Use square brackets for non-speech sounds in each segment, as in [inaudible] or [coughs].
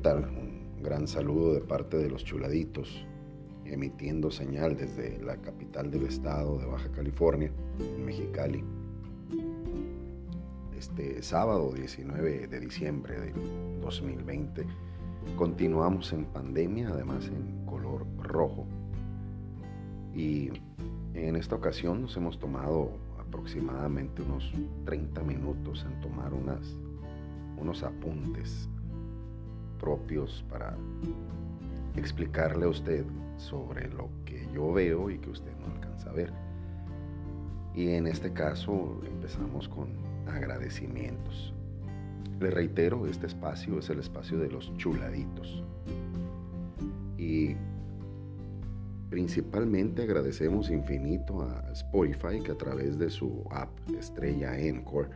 tal? Un gran saludo de parte de los chuladitos, emitiendo señal desde la capital del estado de Baja California, en Mexicali. Este sábado 19 de diciembre del 2020 continuamos en pandemia, además en color rojo. Y en esta ocasión nos hemos tomado aproximadamente unos 30 minutos en tomar unas, unos apuntes propios para explicarle a usted sobre lo que yo veo y que usted no alcanza a ver. Y en este caso empezamos con agradecimientos. Le reitero, este espacio es el espacio de los chuladitos. Y Principalmente agradecemos infinito a Spotify que a través de su app Estrella Encore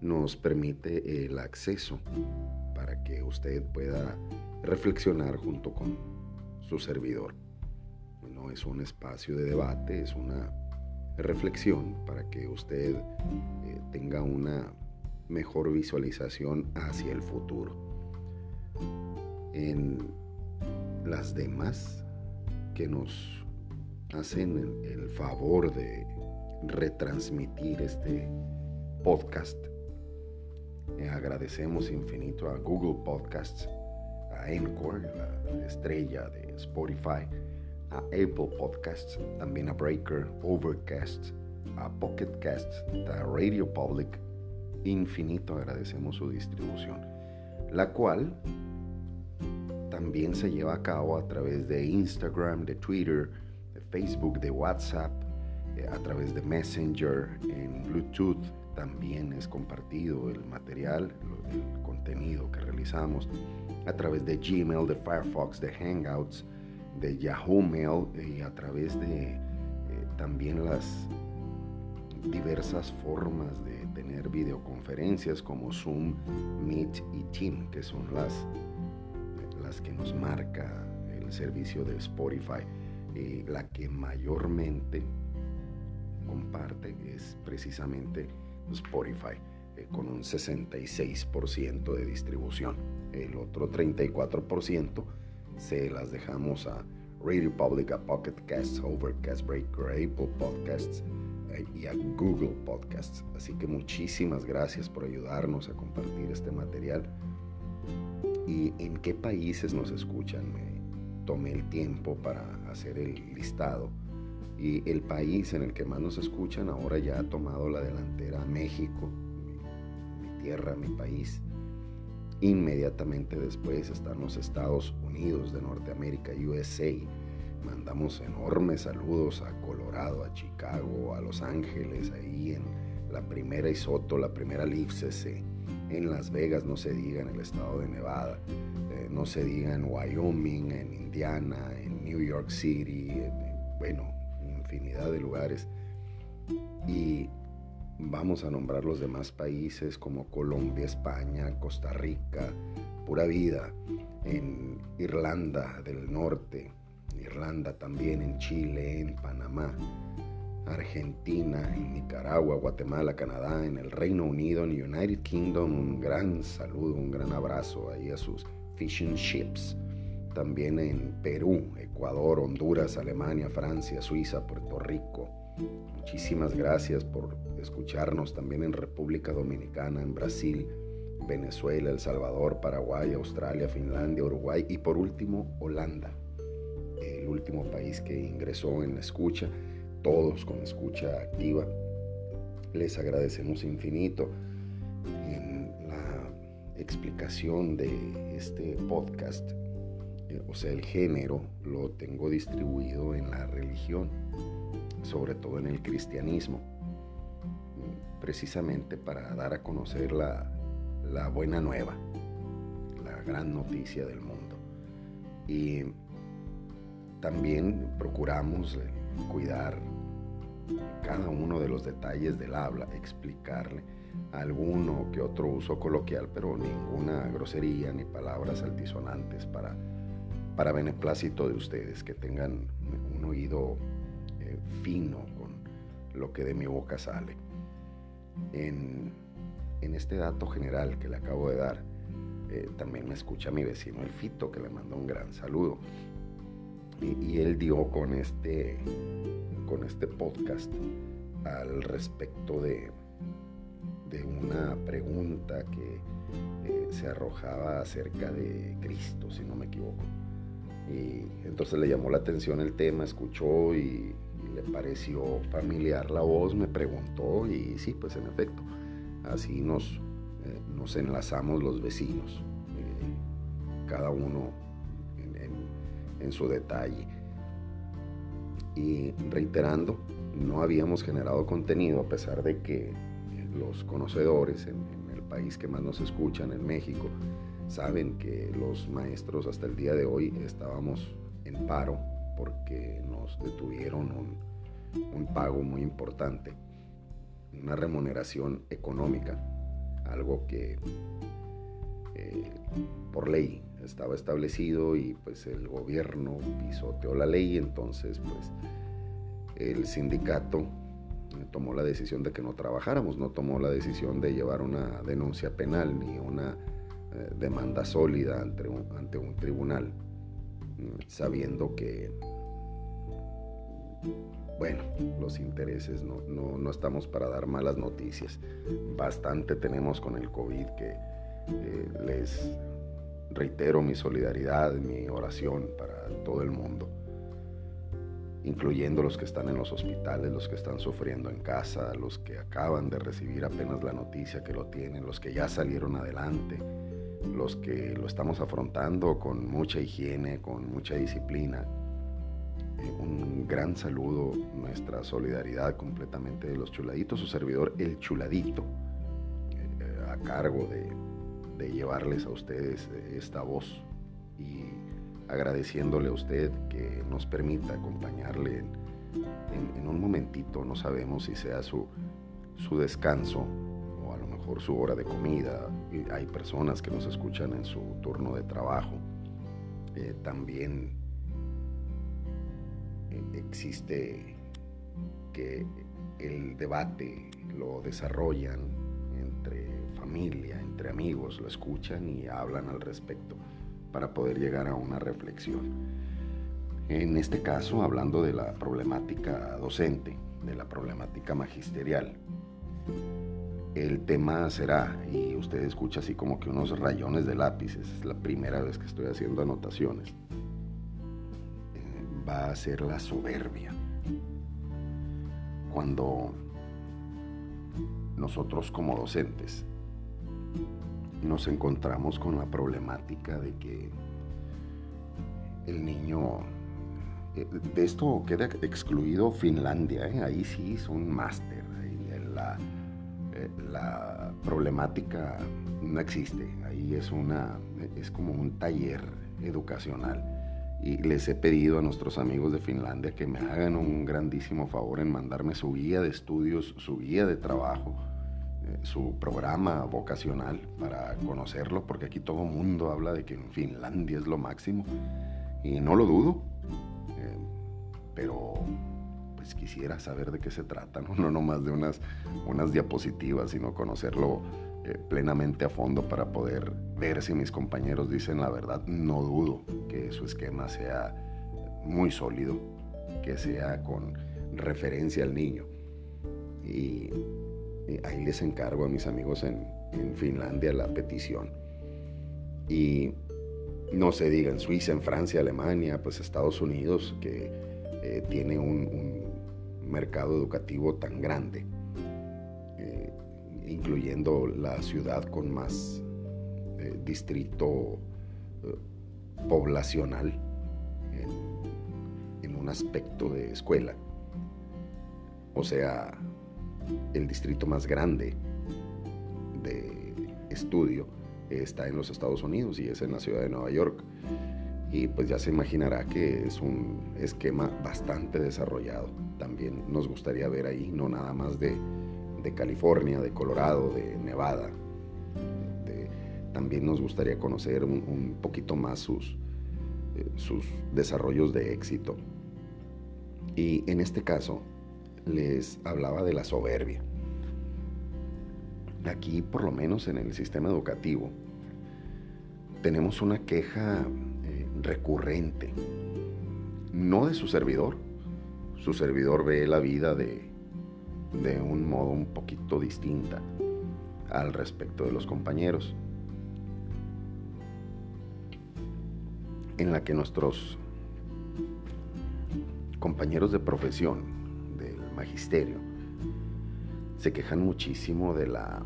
nos permite el acceso que usted pueda reflexionar junto con su servidor. No es un espacio de debate, es una reflexión para que usted eh, tenga una mejor visualización hacia el futuro. En las demás que nos hacen el favor de retransmitir este podcast. Eh, agradecemos infinito a Google Podcasts, a Encore, la estrella de Spotify, a Apple Podcasts, también a Breaker, Overcast, a Pocket Casts, a Radio Public. Infinito agradecemos su distribución, la cual también se lleva a cabo a través de Instagram, de Twitter, de Facebook, de WhatsApp, eh, a través de Messenger, en Bluetooth también es compartido el material, el contenido que realizamos, a través de Gmail, de Firefox, de Hangouts, de Yahoo Mail y a través de eh, también las diversas formas de tener videoconferencias como Zoom, Meet y Team, que son las que nos marca el servicio de Spotify. la que mayormente comparte es precisamente Spotify, eh, con un 66% de distribución. El otro 34% se las dejamos a Radio Public, a Pocket Casts, Overcast Breaker, Apple Podcasts eh, y a Google Podcasts. Así que muchísimas gracias por ayudarnos a compartir este material y en qué países nos escuchan. Me tomé el tiempo para hacer el listado y el país en el que más nos escuchan ahora ya ha tomado la delantera México, mi, tierra, mi país. Inmediatamente después están los Estados Unidos de Norteamérica, USA. Mandamos enormes saludos a Colorado, a Chicago, a Los Ángeles, ahí en la primera Isoto, la primera LIFCC en Las Vegas, no se diga en el estado de Nevada, eh, no se diga en Wyoming, en Indiana, en New York City, bueno, infinidad de lugares. Y vamos a nombrar los demás países como Colombia, España, Costa Rica, pura vida, en Irlanda del Norte, Irlanda también, en Chile, en Panamá, Argentina, en Nicaragua, Guatemala, Canadá, en el Reino Unido, en United Kingdom. Un gran saludo, un gran abrazo ahí a sus fishing ships. También en Perú, Ecuador, Honduras, Alemania, Francia, Suiza, Puerto Rico. Muchísimas gracias por escucharnos también en República Dominicana, en Brasil, Venezuela, El Salvador, Paraguay, Australia, Finlandia, Uruguay y por último Holanda, el último país que ingresó en la escucha todos con escucha activa. Les agradecemos infinito en la explicación de este podcast. Eh, o sea, el género lo tengo distribuido en la religión, sobre todo en el cristianismo, precisamente para dar a conocer la, la buena nueva, la gran noticia del mundo. Y también procuramos cuidar cada uno de los detalles del habla, explicarle alguno que otro uso coloquial, pero ninguna grosería ni palabras altisonantes para, para beneplácito de ustedes, que tengan un oído eh, fino con lo que de mi boca sale. En, este dato general que le acabo de dar, Eh, también me escucha mi vecino El Fito, que le manda un gran saludo. Y, él dio con este, con este podcast al respecto de, de una pregunta que eh, se arrojaba acerca de Cristo, si no me equivoco. Y entonces le llamó la atención el tema, escuchó y, le pareció familiar la voz, me preguntó y sí, pues en efecto, así nos, eh, nos enlazamos los vecinos, eh, cada uno en, su detalle. Y reiterando, no habíamos generado contenido a pesar de que los conocedores en, en el país que más nos escuchan, en México, saben que los maestros hasta el día de hoy estábamos en paro porque nos detuvieron un, pago muy importante, una remuneración económica, algo que eh, por ley estaba establecido y pues el gobierno pisoteó la ley, entonces pues el sindicato tomó la decisión de que no trabajáramos, no tomó la decisión de llevar una denuncia penal ni una demanda sólida ante un, tribunal, sabiendo que, bueno, los intereses no, no, estamos para dar malas noticias. Bastante tenemos con el COVID que eh, les reitero mi solidaridad, mi oración para todo el mundo incluyendo los que están en los hospitales, los que están sufriendo en casa, los que acaban de recibir apenas la noticia que lo tienen, los que ya salieron adelante, los que lo estamos afrontando con mucha higiene, con mucha disciplina. Eh, un gran saludo, nuestra solidaridad completamente de los chuladitos, su servidor El Chuladito, eh, a cargo de, llevarles a ustedes esta voz y agradeciéndole a usted que nos permita acompañarle en, un momentito, no sabemos si sea su, su descanso por su hora de comida. Hay personas que nos escuchan en su turno de trabajo. Eh, también eh, existe que el debate lo desarrollan entre familia, entre amigos, lo escuchan y hablan al respecto para poder llegar a una reflexión. En este caso, hablando de la problemática docente, de la problemática magisterial, el tema será, y usted escucha así como que unos rayones de lápiz, es la primera vez que estoy haciendo anotaciones, eh, va a ser la soberbia. Cuando nosotros como docentes nos encontramos con la problemática de que el niño, eh, de esto queda excluido Finlandia, ¿eh? ahí sí es un máster, la eh, la problemática no existe. Ahí es, una, es como un taller educacional. Y les he pedido a nuestros amigos de Finlandia que me hagan un grandísimo favor en mandarme su guía de estudios, su guía de trabajo, eh, su programa vocacional para conocerlo, porque aquí todo mundo habla de que en Finlandia es lo máximo. Y no lo dudo, eh, pero pues, quisiera saber de qué se trata, no, [laughs] no nomás de unas, unas diapositivas, sino conocerlo eh, plenamente a fondo para poder ver si mis compañeros dicen la verdad. No dudo que su esquema sea muy sólido, que sea con referencia al niño. Y, ahí les encargo a mis amigos en, en Finlandia la petición. Y no se diga en Suiza, en Francia, Alemania, pues Estados Unidos, que eh, tiene un, mercado educativo tan grande, eh, incluyendo la ciudad con más eh, distrito eh, poblacional en, en un aspecto de escuela. O sea, el distrito más grande de estudio está en los Estados Unidos y es en la ciudad de Nueva York. Y pues ya se imaginará que es un esquema bastante desarrollado también nos gustaría ver ahí, no nada más de, California, de Colorado, de Nevada. también nos gustaría conocer un, poquito más sus, eh, sus desarrollos de éxito. Y en este caso les hablaba de la soberbia. Aquí, por lo menos en el sistema educativo, tenemos una queja recurrente, no de su servidor. Su servidor ve la vida de, de un modo un poquito distinta al respecto de los compañeros, en la que nuestros compañeros de profesión del magisterio se quejan muchísimo de la,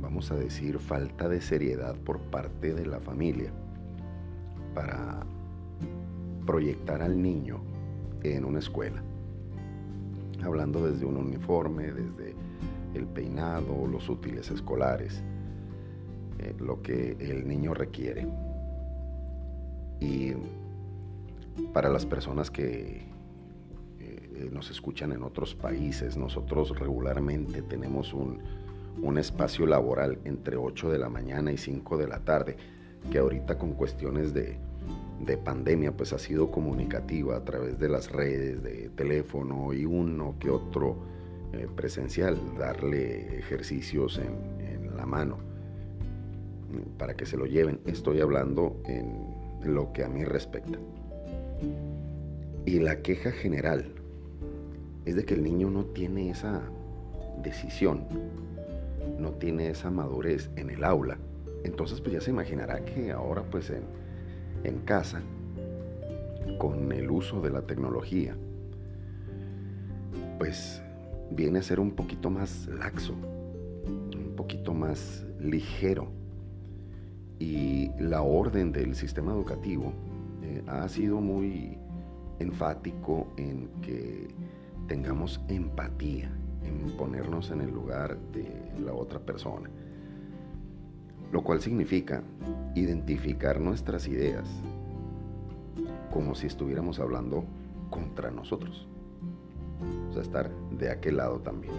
vamos a decir, falta de seriedad por parte de la familia para proyectar al niño en una escuela. Hablando desde un uniforme, desde el peinado, los útiles escolares, eh, lo que el niño requiere. Y para las personas que eh, nos escuchan en otros países, nosotros regularmente tenemos un, un espacio laboral entre 8 de la mañana y 5 de la tarde, que ahorita con cuestiones de, de pandemia pues ha sido comunicativa a través de las redes, de teléfono y uno que otro eh, presencial, darle ejercicios en, en, la mano para que se lo lleven. Estoy hablando en lo que a mí respecta. Y la queja general es de que el niño no tiene esa decisión, no tiene esa madurez en el aula. Entonces pues ya se imaginará que ahora pues en, casa, con el uso de la tecnología, pues viene a ser un poquito más laxo, un poquito más ligero. Y la orden del sistema educativo eh, ha sido muy enfático en que tengamos empatía, en ponernos en el lugar de la otra persona. Lo cual significa identificar nuestras ideas como si estuviéramos hablando contra nosotros. O sea, estar de aquel lado también.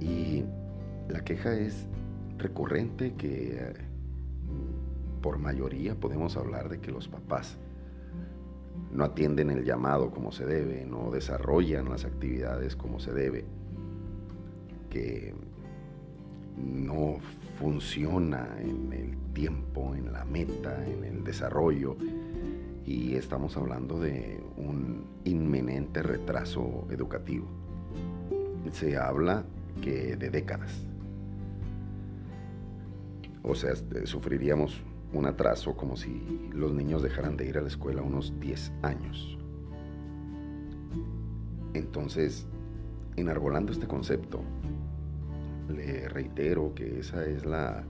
Y la queja es recurrente que eh, por mayoría podemos hablar de que los papás no atienden el llamado como se debe, no desarrollan las actividades como se debe, que no funciona en el tiempo, en la meta, en el desarrollo, y estamos hablando de un inminente retraso educativo. Se habla que de décadas. O sea, este, sufriríamos un atraso como si los niños dejaran de ir a la escuela unos 10 años. Entonces, enarbolando este concepto, le reitero que esa es la,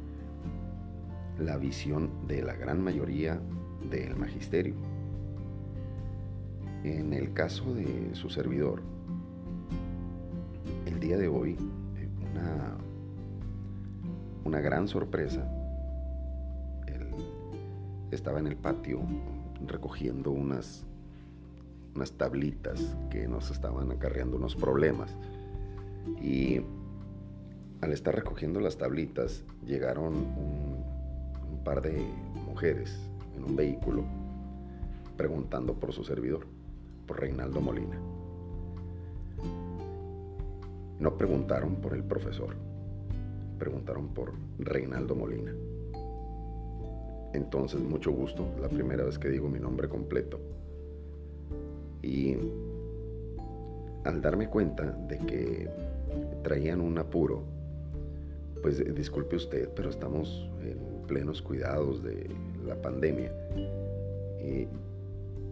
la visión de la gran mayoría del magisterio. En el caso de su servidor, el día de hoy, una, una gran sorpresa, él estaba en el patio recogiendo unas, unas tablitas que nos estaban acarreando unos problemas. Y al estar recogiendo las tablitas, llegaron un, par de mujeres en un vehículo preguntando por su servidor, por Reinaldo Molina. No preguntaron por el profesor, preguntaron por Reinaldo Molina. Entonces, mucho gusto, la primera vez que digo mi nombre completo. Y al darme cuenta de que traían un apuro, pues disculpe usted, pero estamos en plenos cuidados de la pandemia. Y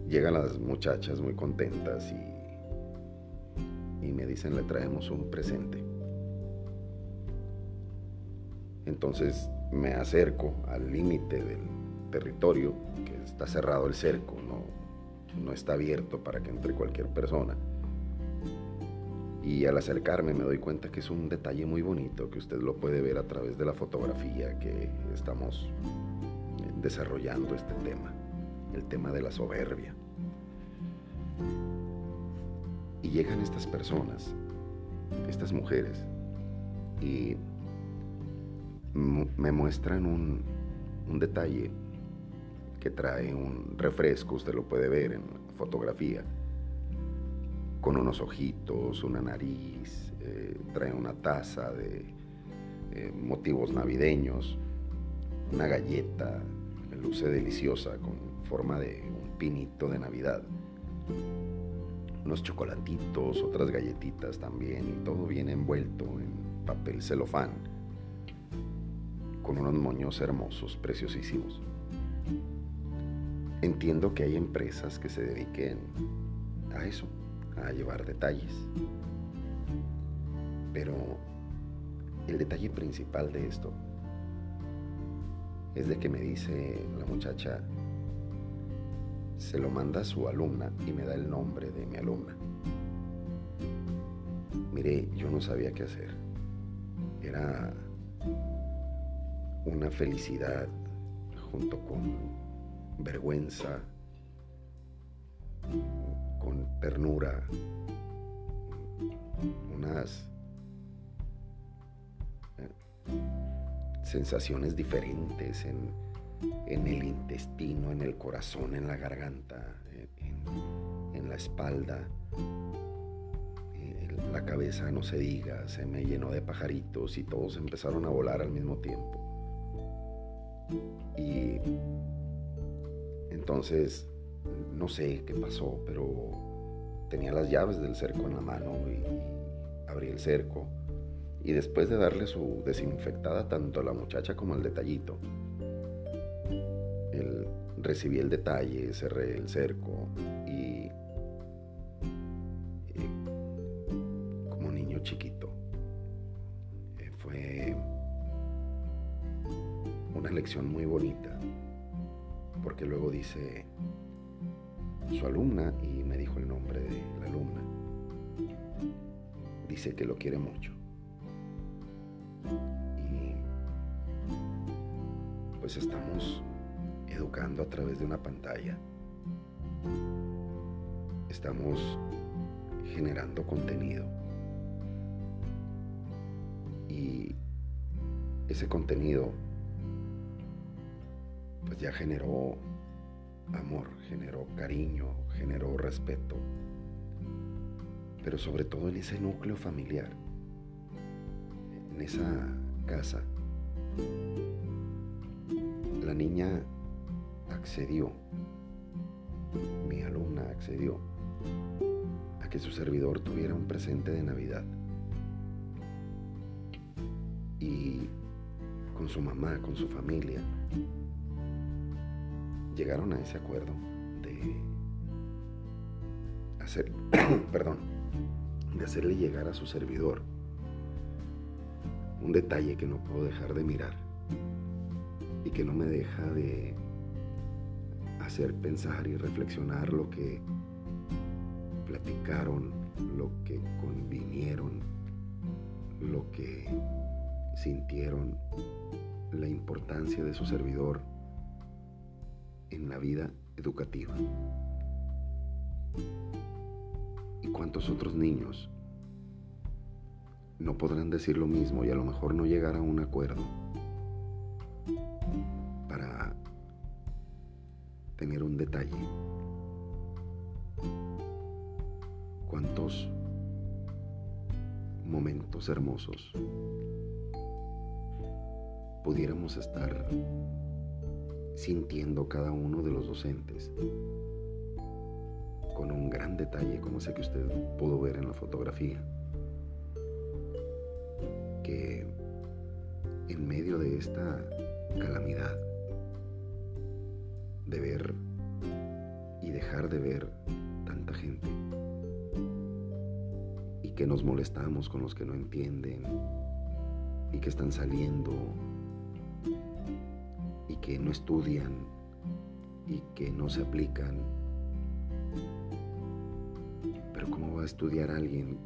llegan las muchachas muy contentas y, y me dicen le traemos un presente. Entonces me acerco al límite del territorio, que está cerrado el cerco, no, no está abierto para que entre cualquier persona. Y al acercarme me doy cuenta que es un detalle muy bonito, que usted lo puede ver a través de la fotografía que estamos desarrollando este tema, el tema de la soberbia. Y llegan estas personas, estas mujeres, y me muestran un, un detalle que trae un refresco, usted lo puede ver en fotografía, con unos ojitos, una nariz, eh, trae una taza de eh, motivos navideños, una galleta, luce deliciosa, con forma de un pinito de Navidad. Unos chocolatitos, otras galletitas también, y todo bien envuelto en papel celofán, con unos moños hermosos, preciosísimos. Entiendo que hay empresas que se dediquen a eso, a llevar detalles. Pero el detalle principal de esto es de que me dice la muchacha, se lo manda a su alumna y me da el nombre de mi alumna. Mire, yo no sabía qué hacer. Era una felicidad junto con vergüenza, con ternura, unas sensaciones diferentes en, el intestino, en el corazón, en la garganta, en, la espalda. La cabeza, no se diga, se me llenó de pajaritos y todos empezaron a volar al mismo tiempo. Y entonces, no sé qué pasó, pero tenía las llaves del cerco en la mano y abrí el cerco. Y después de darle su desinfectada tanto a la muchacha como al detallito, recibí el detalle, cerré el cerco y, como niño chiquito eh, fue una lección muy bonita porque luego dice su alumna y me dijo el nombre de la alumna dice que lo quiere mucho pues estamos educando a través de una pantalla. Estamos generando contenido. Y ese contenido pues ya generó amor, generó cariño, generó respeto. Pero sobre todo en ese núcleo familiar, en esa casa la niña accedió, mi alumna accedió a que su servidor tuviera un presente de Navidad. Y con su mamá, con su familia, llegaron a ese acuerdo de hacer, [coughs] perdón, de hacerle llegar a su servidor un detalle que no puedo dejar de mirar y que no me deja de hacer pensar y reflexionar lo que platicaron, lo que convinieron, lo que sintieron, la importancia de su servidor en la vida educativa. ¿Y cuántos otros niños no podrán decir lo mismo y a lo mejor no llegar a un acuerdo? tener un detalle. Cuántos momentos hermosos pudiéramos estar sintiendo cada uno de los docentes con un gran detalle como ese que usted pudo ver en la fotografía que en medio de esta calamidad de ver y dejar de ver tanta gente. Y que nos molestamos con los que no entienden y que están saliendo que no estudian y que no se aplican. Pero ¿cómo va a estudiar alguien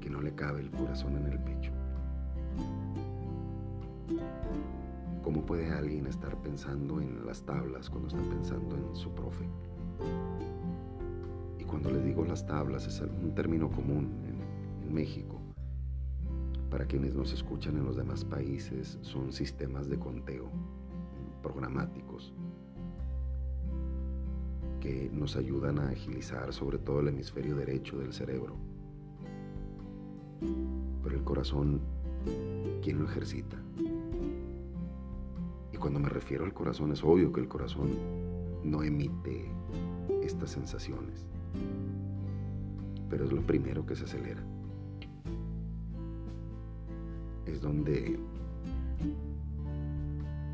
que no le cabe el corazón en el pecho? ¿Cómo puede alguien estar pensando en las tablas cuando está pensando en su profe? Y cuando le digo las tablas es un término común en, en México. Para quienes nos escuchan en los demás países son sistemas de conteo programáticos que nos ayudan a agilizar sobre todo el hemisferio derecho del cerebro. Pero el corazón, ¿quién lo ejercita? Y cuando me refiero al corazón, es obvio que el corazón no emite estas sensaciones, pero es lo primero que se acelera. Es donde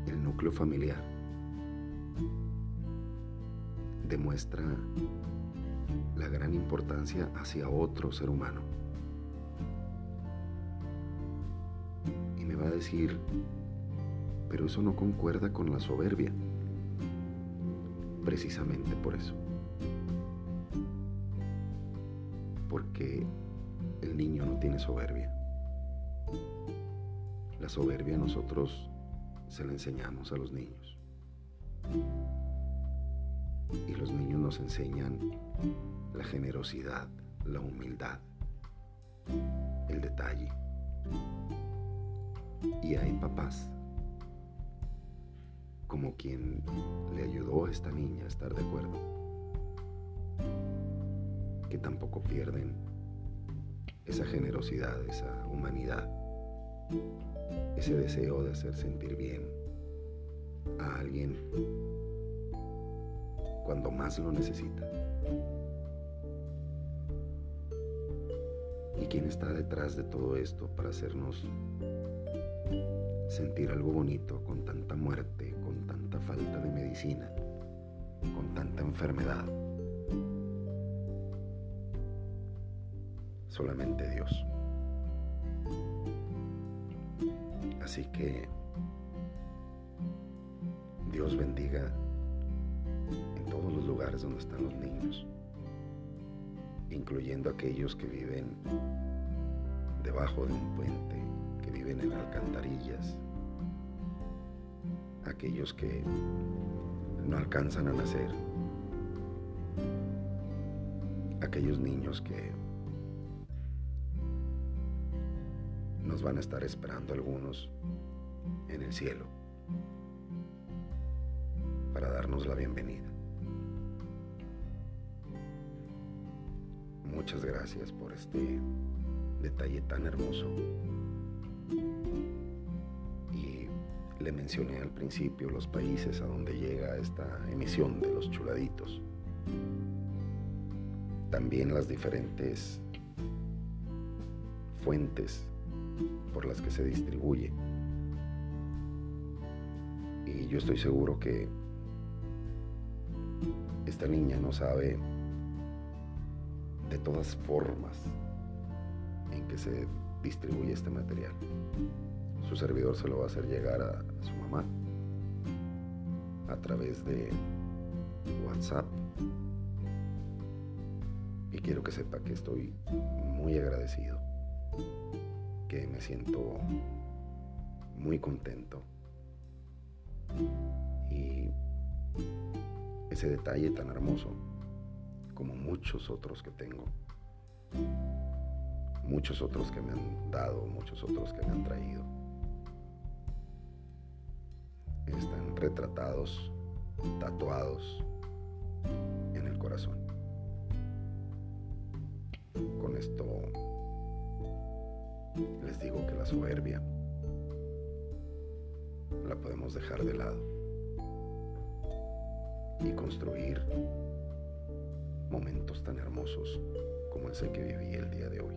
el núcleo familiar demuestra la gran importancia hacia otro ser humano. Y me va a decir, pero eso no concuerda con la soberbia. Precisamente por eso. Porque el niño no tiene soberbia. La soberbia nosotros se la enseñamos a los niños. Y los niños nos enseñan la generosidad, la humildad, el detalle. Y hay papás como quien le ayudó a esta niña a estar de acuerdo, que tampoco pierden esa generosidad, esa humanidad, ese deseo de hacer sentir bien a alguien cuando más lo necesita. ¿Y quién está detrás de todo esto para hacernos sentir algo bonito con tanta muerte, con tanta falta de medicina, con tanta enfermedad? Solamente Dios. Así que Dios bendiga en todos los lugares donde están los niños, incluyendo aquellos que viven debajo de un puente, que viven en alcantarillas, aquellos que no alcanzan a nacer, aquellos niños que nos van a estar esperando algunos en el cielo para darnos la bienvenida. Muchas gracias por este detalle tan hermoso. Y le mencioné al principio los países a donde llega esta emisión de los chuladitos. También las diferentes fuentes por las que se distribuye. Y yo estoy seguro que esta niña no sabe de todas formas en que se distribuye este material. Su servidor se lo va a hacer llegar a, su mamá a través de WhatsApp. Y quiero que sepa que estoy muy agradecido, que me siento muy contento. Y ese detalle tan hermoso como muchos otros que tengo. Muchos otros que me han dado, muchos otros que me han traído. Están retratados, tatuados en el corazón. Con esto les digo que la soberbia la podemos dejar de lado y construir momentos tan hermosos como ese que viví el día de hoy.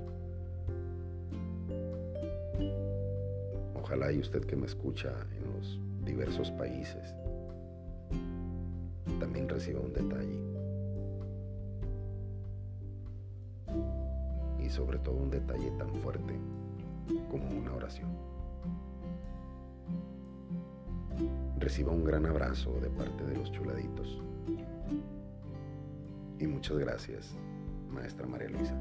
Ojalá y usted que me escucha en los diversos países también reciba un detalle. Y sobre todo un detalle tan fuerte como una oración. Reciba un gran abrazo de parte de los chuladitos. Y muchas gracias, maestra María Luisa.